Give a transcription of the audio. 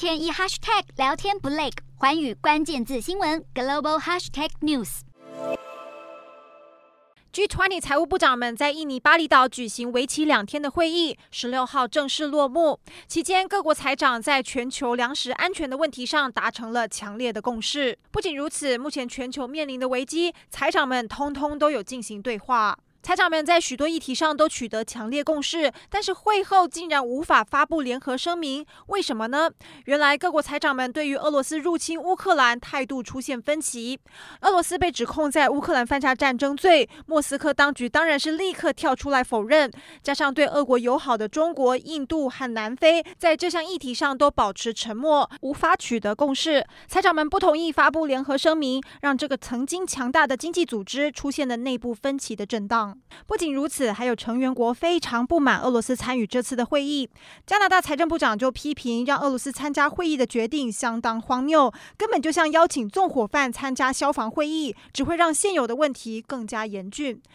天一 hashtag 聊天不累，寰宇关键字新闻 global hashtag news。G20 财务部长们在印尼巴厘岛举行为期两天的会议，十六号正式落幕。期间，各国财长在全球粮食安全的问题上达成了强烈的共识。不仅如此，目前全球面临的危机，财长们通通都有进行对话。财长们在许多议题上都取得强烈共识，但是会后竟然无法发布联合声明，为什么呢？原来各国财长们对于俄罗斯入侵乌克兰态度出现分歧。俄罗斯被指控在乌克兰犯下战争罪，莫斯科当局当然是立刻跳出来否认。加上对俄国友好的中国、印度和南非在这项议题上都保持沉默，无法取得共识。财长们不同意发布联合声明，让这个曾经强大的经济组织出现了内部分歧的震荡。不仅如此，还有成员国非常不满俄罗斯参与这次的会议。加拿大财政部长就批评，让俄罗斯参加会议的决定相当荒谬，根本就像邀请纵火犯参加消防会议，只会让现有的问题更加严峻。